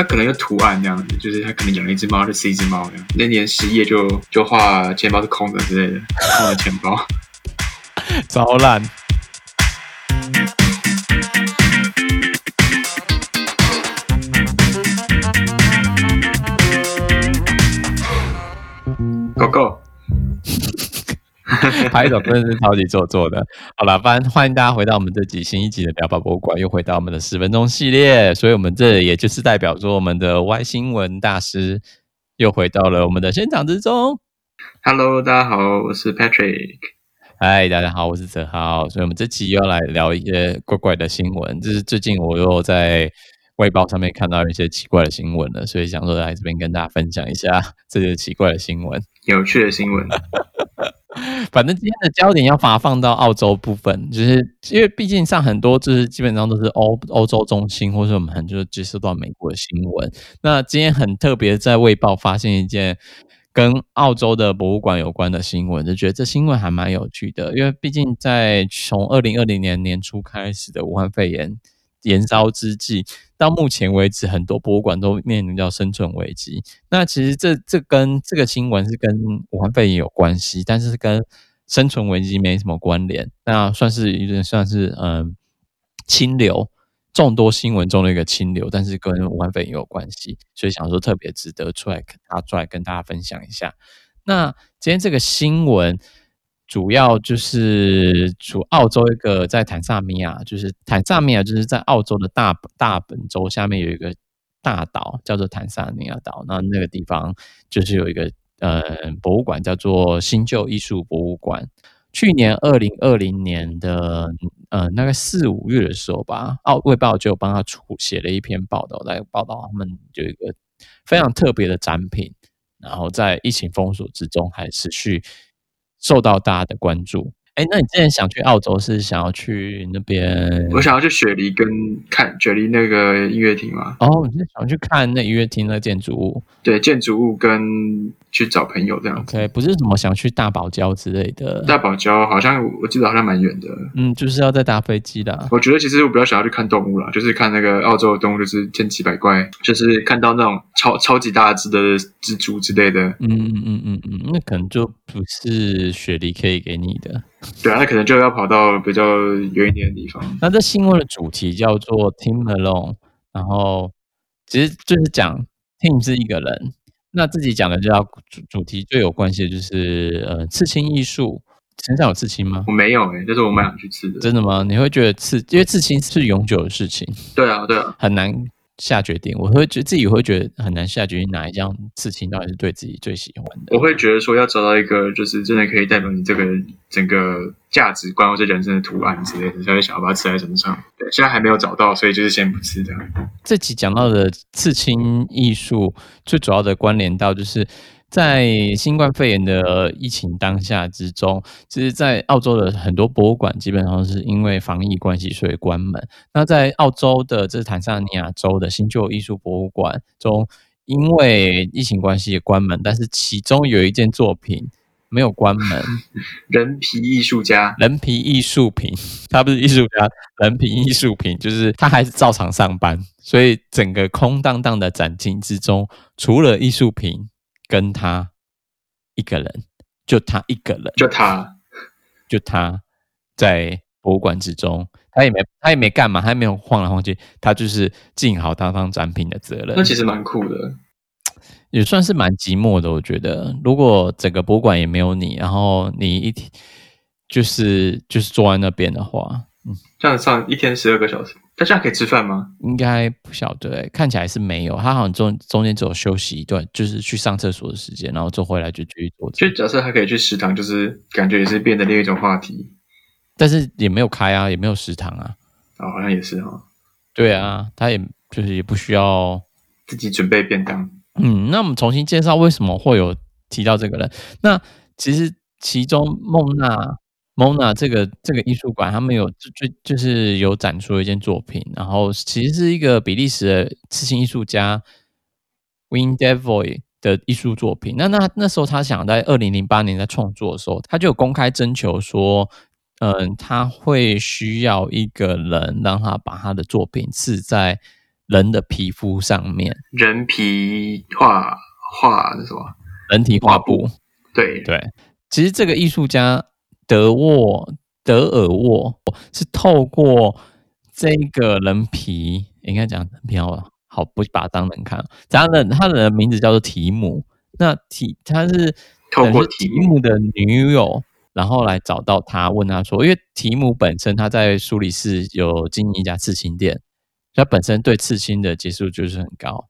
他可能有图案这样子，就是他可能养了一只猫，就是一只猫这样。那年失业就就画钱包是空的之类的，空的钱包，糟烂。拍手真的是超级做作的。好了，欢欢迎大家回到我们这集新一集的聊吧博物馆，又回到我们的十分钟系列。所以，我们这也就是代表说，我们的 Y 新闻大师又回到了我们的现场之中。Hello，大家好，我是 Patrick。嗨，大家好，我是泽浩。所以，我们这期又要来聊一些怪怪的新闻。就是最近我又在外报上面看到一些奇怪的新闻了，所以想说来这边跟大家分享一下这些奇怪的新闻，有趣的新闻。反正今天的焦点要把放到澳洲部分，就是因为毕竟上很多就是基本上都是欧欧洲中心，或者我们很多接受到美国的新闻。那今天很特别，在卫报发现一件跟澳洲的博物馆有关的新闻，就觉得这新闻还蛮有趣的，因为毕竟在从二零二零年年初开始的武汉肺炎。延烧之际，到目前为止，很多博物馆都面临到生存危机。那其实这这跟这个新闻是跟武汉肺炎有关系，但是跟生存危机没什么关联。那算是有点算是嗯清流，众多新闻中的一个清流，但是跟武汉肺炎有关系，所以想说特别值得出来拿出来跟大家分享一下。那今天这个新闻。主要就是主澳洲一个在坦萨米亚，就是坦萨米亚就是在澳洲的大大本州下面有一个大岛叫做坦萨尼亚岛，那那个地方就是有一个呃博物馆叫做新旧艺术博物馆。去年二零二零年的呃那个四五月的时候吧，澳卫报就帮他出写了一篇报道来报道他们有一个非常特别的展品，然后在疫情封锁之中还持续。受到大家的关注。哎，那你之前想去澳洲是想要去那边？我想要去雪梨跟看雪梨那个音乐厅嘛。哦，你是想去看那音乐厅那建筑物？对，建筑物跟去找朋友这样子。OK，不是什么想去大堡礁之类的。大堡礁好像我记得好像蛮远的。嗯，就是要再搭飞机的。我觉得其实我比较想要去看动物啦，就是看那个澳洲的动物，就是千奇百怪，就是看到那种超超级大只的蜘蛛之类的。嗯嗯嗯嗯嗯，那可能就不是雪梨可以给你的。对啊，那可能就要跑到比较远一点的地方。那这新闻的主题叫做 Team Alone，然后其实就是讲 Team 是一个人，那自己讲的这道主主题最有关系的就是呃刺青艺术。身上有刺青吗？我没有诶、欸，就是我蛮想去刺的。真的吗？你会觉得刺，因为刺青是永久的事情。对啊，对啊，很难。下决定，我会觉得自己会觉得很难下决定哪一样刺青到底是对自己最喜欢的。我会觉得说要找到一个就是真的可以代表你这个整个价值观或者人生的图案之类的，才会想要把它刺在身上。对，现在还没有找到，所以就是先不刺这样。这集讲到的刺青艺术，最主要的关联到就是。在新冠肺炎的疫情当下之中，其实，在澳洲的很多博物馆基本上是因为防疫关系，所以关门。那在澳洲的这坦桑尼亚州的新旧艺术博物馆中，因为疫情关系也关门，但是其中有一件作品没有关门。人皮艺术家，人皮艺术品，他不是艺术家，人皮艺术品就是他还是照常上班，所以整个空荡荡的展厅之中，除了艺术品。跟他一个人，就他一个人，就他，就他在博物馆之中，他也没他也没干嘛，他也没有晃来晃去，他就是尽好他当展品的责任。那其实蛮酷的，也算是蛮寂寞的。我觉得，如果整个博物馆也没有你，然后你一天就是就是坐在那边的话，嗯，这样上一天十二个小时。他这样可以吃饭吗？应该不晓得，看起来是没有。他好像中中间只有休息一段，就是去上厕所的时间，然后坐回来就继续做。就假设他可以去食堂，就是感觉也是变得另一种话题。但是也没有开啊，也没有食堂啊。哦，好像也是哈、哦。对啊，他也就是也不需要自己准备便当。嗯，那我们重新介绍为什么会有提到这个人。那其实其中孟娜。Mona 这个这个艺术馆，他们有就就是有展出一件作品，然后其实是一个比利时的刺青艺术家 Win Devoy 的艺术作品。那那那时候他想在二零零八年在创作的时候，他就有公开征求说，嗯，他会需要一个人让他把他的作品刺在人的皮肤上面，人皮画画那什么人体画布。对对，其实这个艺术家德沃德尔沃是透过这个人皮，应该讲人皮好，好不把它当人看。他的他的名字叫做提姆，那提他是透过提姆的女友，然后来找到他，问他说，因为提姆本身他在苏黎世有经营一家刺青店，他本身对刺青的接受就是很高。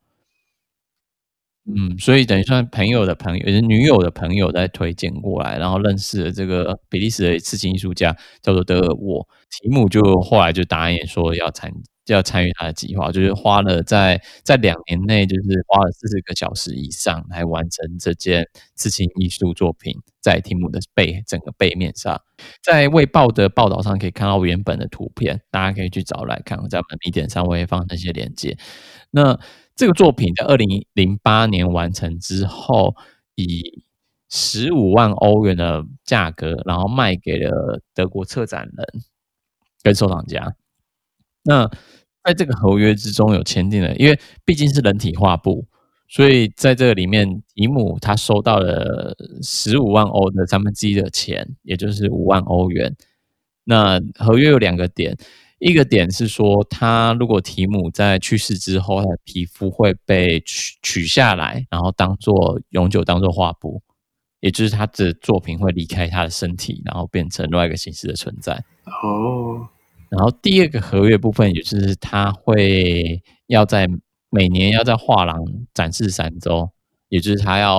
嗯，所以等于算朋友的朋友，也是女友的朋友在推荐过来，然后认识了这个比利时的刺青艺术家，叫做德尔沃。提姆就后来就答应说要参要参与他的计划，就是花了在在两年内，就是花了四十个小时以上来完成这件刺青艺术作品，在提姆的背整个背面上，在卫报的报道上可以看到原本的图片，大家可以去找来看，在我们的 Medium 上我会放那些链接。那这个作品在二零零八年完成之后，以十五万欧元的价格，然后卖给了德国策展人跟收藏家。那在这个合约之中有签订了，因为毕竟是人体画布，所以在这个里面，提姆他收到了十五万欧的三分之一的钱，也就是五万欧元。那合约有两个点。一个点是说，他如果提姆在去世之后，他的皮肤会被取取下来，然后当做永久当做画布，也就是他的作品会离开他的身体，然后变成另外一个形式的存在。哦。然后第二个合约部分，也就是他会要在每年要在画廊展示三周，也就是他要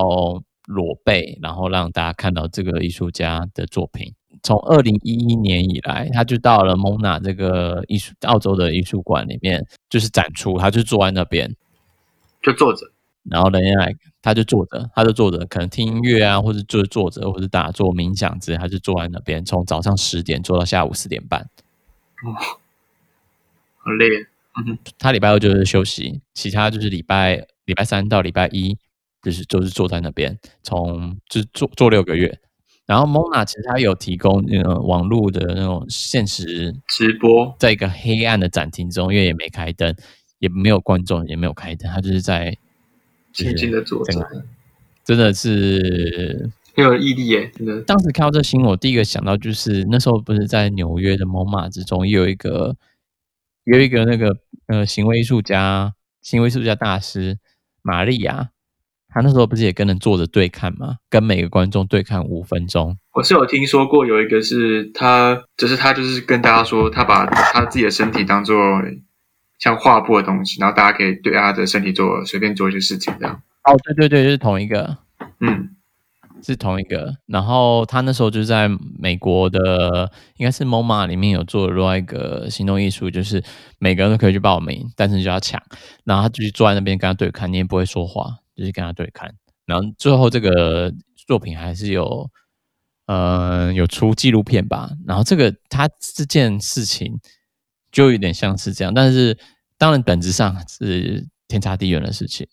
裸背，然后让大家看到这个艺术家的作品。从二零一一年以来，他就到了蒙娜这个艺术澳洲的艺术馆里面，就是展出，他就坐在那边，就坐着，然后人家来，他就坐着，他就坐着，可能听音乐啊，或者就是坐着，或者打坐冥想之类，他就坐在那边，从早上十点坐到下午四点半。哦，好累。嗯，他礼拜二就是休息，其他就是礼拜礼拜三到礼拜一，就是就是坐在那边，从就是坐坐六个月。然后蒙娜其实它有提供那个网络的那种限时直播，在一个黑暗的展厅中，因为也没开灯，也没有观众，也没有开灯，它就是在静静的坐着，真的是很有毅力耶！真的，当时看到这新闻，我第一个想到就是那时候不是在纽约的蒙马之中，有一个有一个那个呃行为艺术家，行为艺术家大师玛利亚。他那时候不是也跟人坐着对看吗？跟每个观众对看五分钟。我是有听说过有一个是他，就是他就是跟大家说，他把他自己的身体当做像画布的东西，然后大家可以对他的身体做随便做一些事情这样。哦，对对对，就是同一个，嗯，是同一个。然后他那时候就在美国的，应该是 MoMA 里面有做另外一个行动艺术，就是每个人都可以去报名，但是你就要抢。然后他就去坐在那边跟他对看，你也不会说话。就是跟他对看，然后最后这个作品还是有，呃，有出纪录片吧。然后这个他这件事情就有点像是这样，但是当然本质上是天差地远的事情。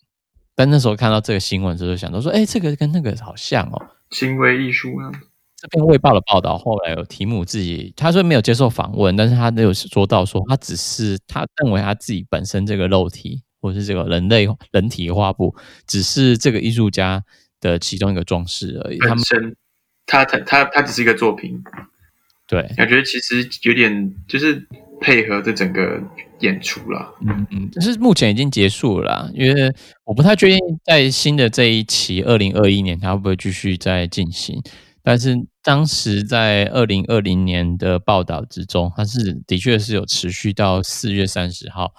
但那时候看到这个新闻之后，想到说，哎，这个跟那个好像哦，行为艺术啊。这篇卫报的报道后来有提姆自己，他说没有接受访问，但是他都有说到说，他只是他认为他自己本身这个肉体。或是这个人类人体画布，只是这个艺术家的其中一个装饰而已。本身，他他他他只是一个作品。对，感觉其实有点就是配合这整个演出了。嗯嗯，但是目前已经结束了啦，因为我不太确定在新的这一期二零二一年，他会不会继续再进行。但是当时在二零二零年的报道之中，它是的确是有持续到四月三十号。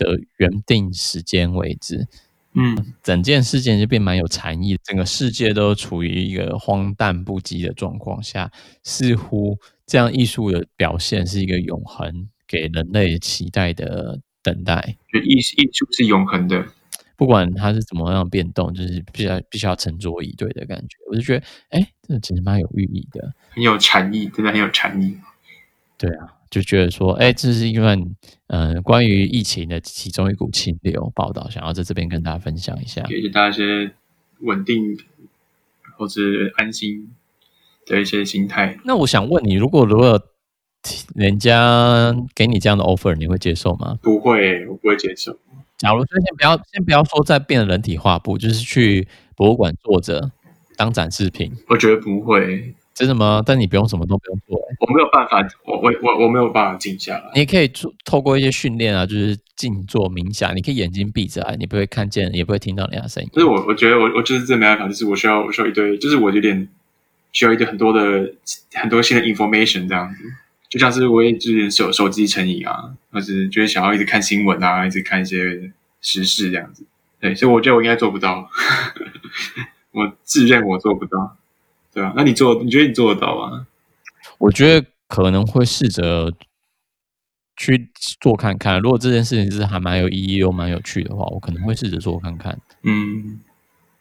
的原定时间为止，嗯，整件事件就变蛮有禅意，整个世界都处于一个荒诞不羁的状况下，似乎这样艺术的表现是一个永恒给人类期待的等待。就艺艺术是永恒的，不管它是怎么样变动，就是必须要必须要沉着以对的感觉。我就觉得，哎，这个其实蛮有寓意的，很有禅意，真的很有禅意。对啊。就觉得说，哎，这是一份嗯、呃，关于疫情的其中一股清流报道，想要在这边跟大家分享一下，给大家一些稳定或者安心的一些心态。那我想问你，如果如果人家给你这样的 offer，你会接受吗？不会，我不会接受。假如说先不要先不要说再变人体画布，就是去博物馆坐着当展示品，我觉得不会。真的吗？但你不用什么都不用做，欸，我没有办法，我我我我没有办法静下来。你可以做透过一些训练啊，就是静坐冥想，你可以眼睛闭着啊，你不会看见，也不会听到人家声音。就是我我觉得我我就是真没办法，就是我需要我需要一堆，就是我有点需要一堆很多的很多新的 information 这样子，就像是我也就是手手机成瘾啊，或是就是想要一直看新闻啊，一直看一些时事这样子。对，所以我觉得我应该做不到，我自认我做不到。对啊，那你做？你觉得你做得到吗？我觉得可能会试着去做看看。如果这件事情是还蛮有意义又蛮有趣的话，我可能会试着做看看。嗯，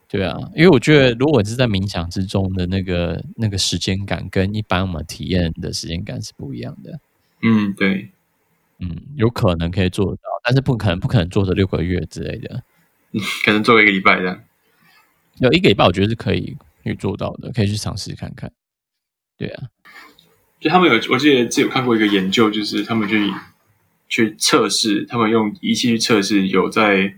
对啊，因为我觉得如果是在冥想之中的那个那个时间感，跟一般我们体验的时间感是不一样的。嗯，对，嗯，有可能可以做得到，但是不可能不可能做着六个月之类的。嗯，可能做一个礼拜这样。有一个礼拜，我觉得是可以。可以做到的，可以去尝试看看。对啊，就他们有，我记得自己有看过一个研究，就是他们去去测试，他们用仪器去测试有在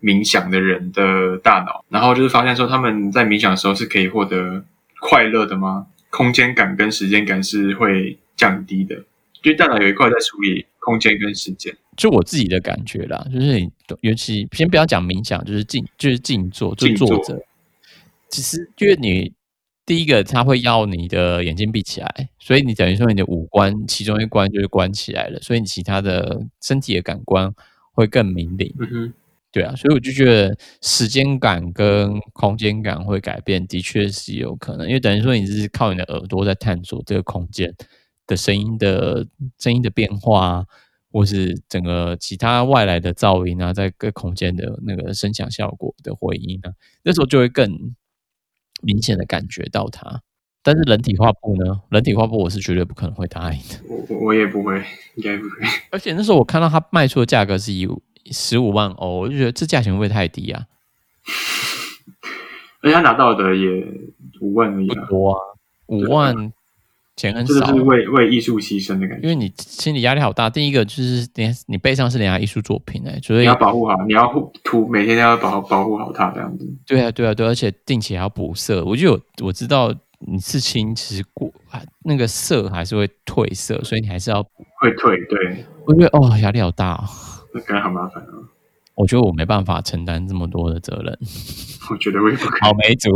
冥想的人的大脑，然后就是发现说他们在冥想的时候是可以获得快乐的吗？空间感跟时间感是会降低的，因为大脑有一块在处理空间跟时间。就我自己的感觉啦，就是你尤其先不要讲冥想，就是静，就是静坐，就坐着。其实，因为你第一个，他会要你的眼睛闭起来，所以你等于说你的五官其中一关就是关起来了，所以你其他的身体的感官会更明灵。嗯哼，对啊，所以我就觉得时间感跟空间感会改变，的确是有可能，因为等于说你是靠你的耳朵在探索这个空间的声音的声音的变化，或是整个其他外来的噪音啊，在各空间的那个声响效果的回音啊，那时候就会更。明显的感觉到它，但是人体画布呢？人体画布我是绝对不可能会答应的。我我也不会，应该不会。而且那时候我看到它卖出的价格是以十五万欧，我就觉得这价钱会不会太低啊？而且他拿到的也五万而已，不多啊，五万。钱很少，就是为为艺术牺牲的感觉。因为你心理压力好大。第一个就是你你背上是人家艺术作品哎，所以你要保护好，你要涂每天都要保保护好它这样子。对啊，对啊，对，而且定期还要补色。我就有我知道你刺青其实过那个色还是会褪色，所以你还是要会褪。对，我觉得哦压力好大哦，那感觉好麻烦哦。我觉得我没办法承担这么多的责任。我觉得我也不可以。好没主，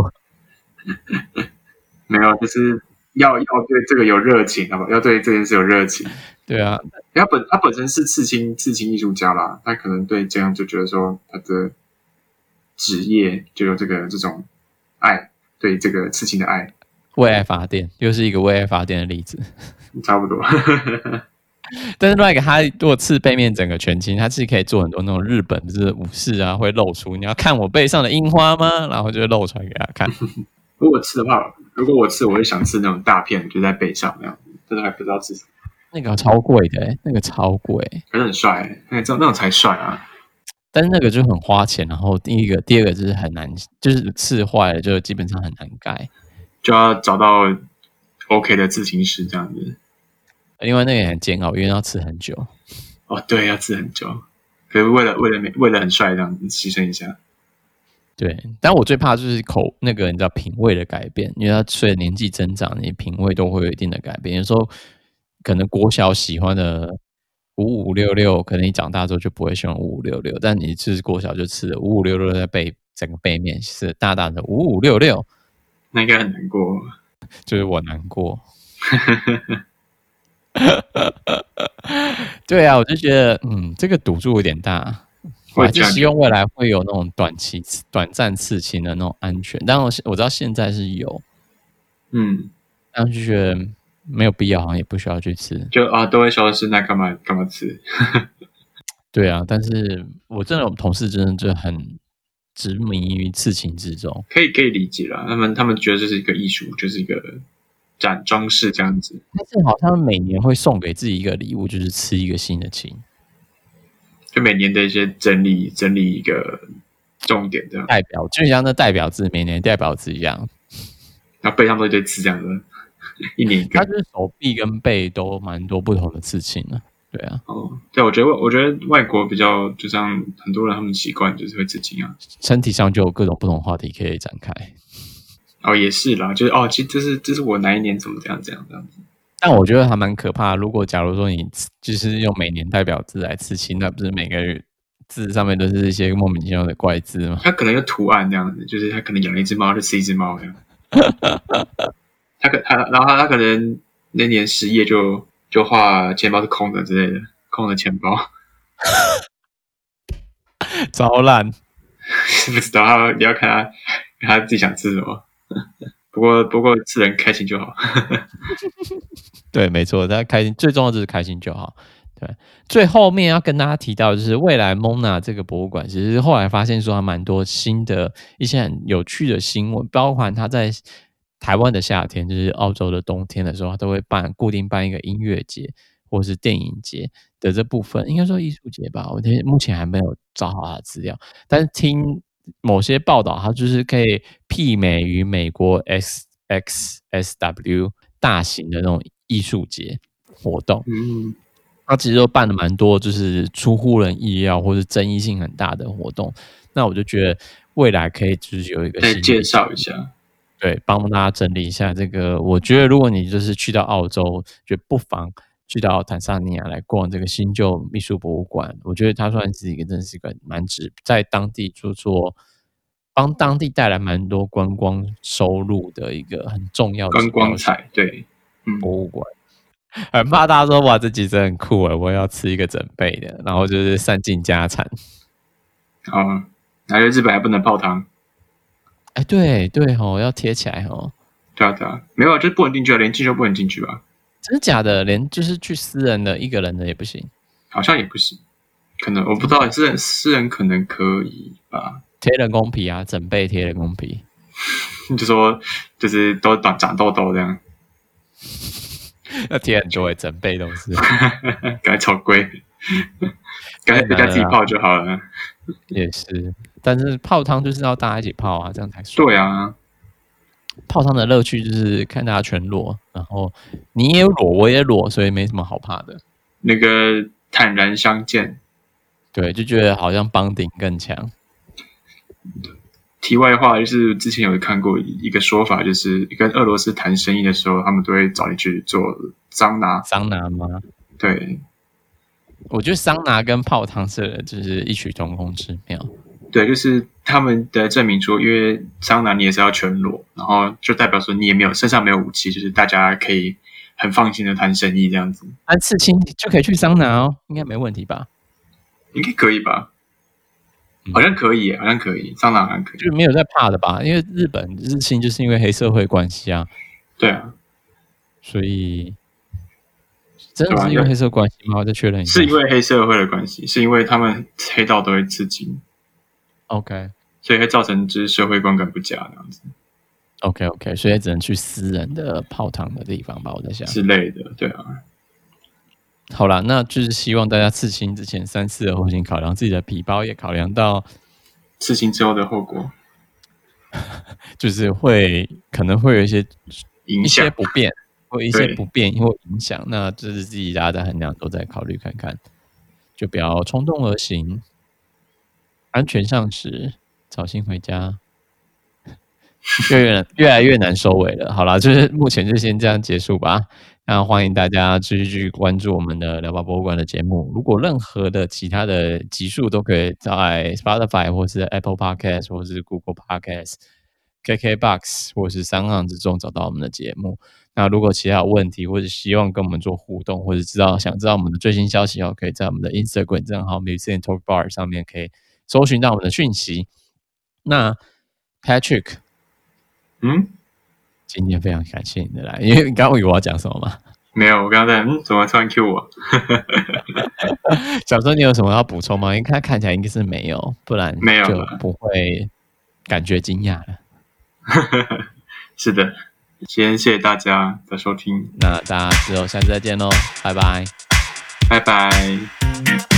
没有就是。要要对这个有热情，好吧？要对这件事有热情。对啊，他本他本身是刺青刺青艺术家啦，他可能对这样就觉得说他的职业就有这个这种爱，对这个刺青的爱。为爱发电，又是一个为爱发电的例子。差不多。但是另外一个，他如果刺背面整个全青，他是可以做很多那种日本就是武士啊会露出，你要看我背上的樱花吗？然后就会露出来给他看。如果吃的话，如果我吃，我会想吃那种大片，就在背上那样，真的还不知道吃什么。那个超贵的，那个超贵，可是很帅，那种那种才帅啊。但是那个就很花钱，然后第一个、第二个就是很难，就是刺坏了就基本上很难改，就要找到 OK 的刺青师这样子。因为那个也很煎熬，因为要刺很久。哦，对，要刺很久，可是为了为了美，为了很帅这样子牺牲一下。对，但我最怕就是口那个你知道品味的改变，因为他随着年纪增长，你品味都会有一定的改变。有时候可能国小喜欢的五五六六，可能你长大之后就不会喜欢五五六六。但你吃国小就吃了五五六六在背整个背面是大大的五五六六，那应该很难过，就是我难过。对啊，我就觉得嗯，这个赌注有点大。我还是希望未来会有那种短期、短暂刺青的那种安全，但我我知道现在是有，嗯，但就觉得没有必要，好像也不需要去刺，就啊都会消失，那干嘛干嘛刺？对啊，但是我真的有同事真的就很执迷于刺青之中，可以可以理解啦，他们他们觉得这是一个艺术，就是一个展装饰这样子。但是好像每年会送给自己一个礼物，就是吃一个新的青。就每年的一些整理，整理一个重点这样，代表就像那代表字，每年代表字一样，然后背上都一堆字这样子，一年一个。他就是手臂跟背都蛮多不同的刺青的，对啊，哦，对，我觉得我觉得外国比较，就像很多人他们习惯就是会刺青啊，身体上就有各种不同话题可以展开。哦，也是啦，就是哦，其实这是这是我哪一年怎么这样这样这样子。但我觉得还蛮可怕。如果假如说你就是用每年代表字来刺青，那不是每个字上面都是一些莫名其妙的怪字吗？它可能有图案这样子，就是它可能养了一只猫，就是一只猫这样。他可他然后他他可能那年失业就就画钱包是空的之类的，空的钱包，超 烂，不知道他你要看他看他自己想吃什么。不过不过是人开心就好。对，没错，大家开心最重要就是开心就好。对，最后面要跟大家提到就是未来 MONA 这个博物馆，其实后来发现说还蛮多新的一些很有趣的新闻，包括他在台湾的夏天，就是澳洲的冬天的时候，他都会办固定办一个音乐节或是电影节的这部分，应该说艺术节吧。我目前还没有找好他的资料，但是听。某些报道，它就是可以媲美于美国 XXSW 大型的那种艺术节活动。嗯，它其实都办了蛮多，就是出乎人意料或是争议性很大的活动。那我就觉得未来可以就是有一个新介绍一下，对，帮大家整理一下这个。我觉得如果你就是去到澳洲，就不妨。去到坦桑尼亚来逛这个新旧艺术博物馆，我觉得它算是一个，真是一个蛮值，在当地做做，帮当地带来蛮多观光收入的一个很重要的观光彩。对，博物馆。很怕大家说哇，这集真很酷诶，我要吃一个整备的，然后就是散尽家产。啊，来了日本还不能泡汤？哎，对对哦，要贴起来哦。对啊对啊，没有啊，就是不能进去啊，连进去都不能进去吧？真的假的？连就是去私人的一个人的也不行？好像也不行，可能我不知道。私人私人可能可以吧？贴人工皮啊，整背贴人工皮。就说就是都长长痘痘这样，要贴很多，整背都是，感觉超贵，感觉在家自己泡就好了。也是，但是泡汤就是要大家一起泡啊，这样才爽。对啊。泡汤的乐趣就是看大家全裸，然后你也裸，我也裸，所以没什么好怕的。那个坦然相见，对，就觉得好像帮顶更强。题外话就是，之前有看过一个说法，就是跟俄罗斯谈生意的时候，他们都会找你去做桑拿。桑拿吗？对，我觉得桑拿跟泡汤是就是异曲同工之妙。对，就是他们的证明说，因为桑拿你也是要全裸，然后就代表说你也没有身上没有武器，就是大家可以很放心的谈生意这样子。啊，刺青就可以去桑拿哦，应该没问题吧？应该可以吧？好像可以，好像可以，桑拿好像可以，就没有在怕的吧？因为日本日清就是因为黑社会关系啊。对啊，所以真的是因为黑社会关系吗？我再确认一下，是因为黑社会的关系，是因为他们黑道都会刺青。OK，所以会造成就是社会观感不佳那样子。OK OK，所以只能去私人的泡汤的地方吧，我在想之类的，对啊。好啦，那就是希望大家刺青之前三思而后行，考量自己的皮包，也考量到刺青之后的后果，就是会可能会有一些影响一些不便，或一些不便或影响，那这是自己大家在衡量都在考虑看看，就不要冲动而行。安全上时，早些回家。越越越来越难收尾了。好了，就是目前就先这样结束吧。那欢迎大家继续去关注我们的聊吧博物馆的节目。如果任何的其他的集数，都可以在 Spotify 或是 Apple Podcast 或是 Google Podcast、KKBox 或是 SoundOn 之中找到我们的节目。那如果其他问题，或者希望跟我们做互动，或者知道想知道我们的最新消息哦，可以在我们的 Instagram 账号 Museum Talk Bar 上面可以。搜寻到我们的讯息。那 Patrick，嗯，今天非常感谢你的来，因为你刚刚以为我要讲什么吗？没有，我刚刚在嗯，怎么突然 Q 我？小周，你有什么要补充吗？因为他看起来应该是没有，不然没有就不会感觉惊讶了。是的，先谢谢大家的收听，那大家之后下次再见喽，拜拜，拜拜。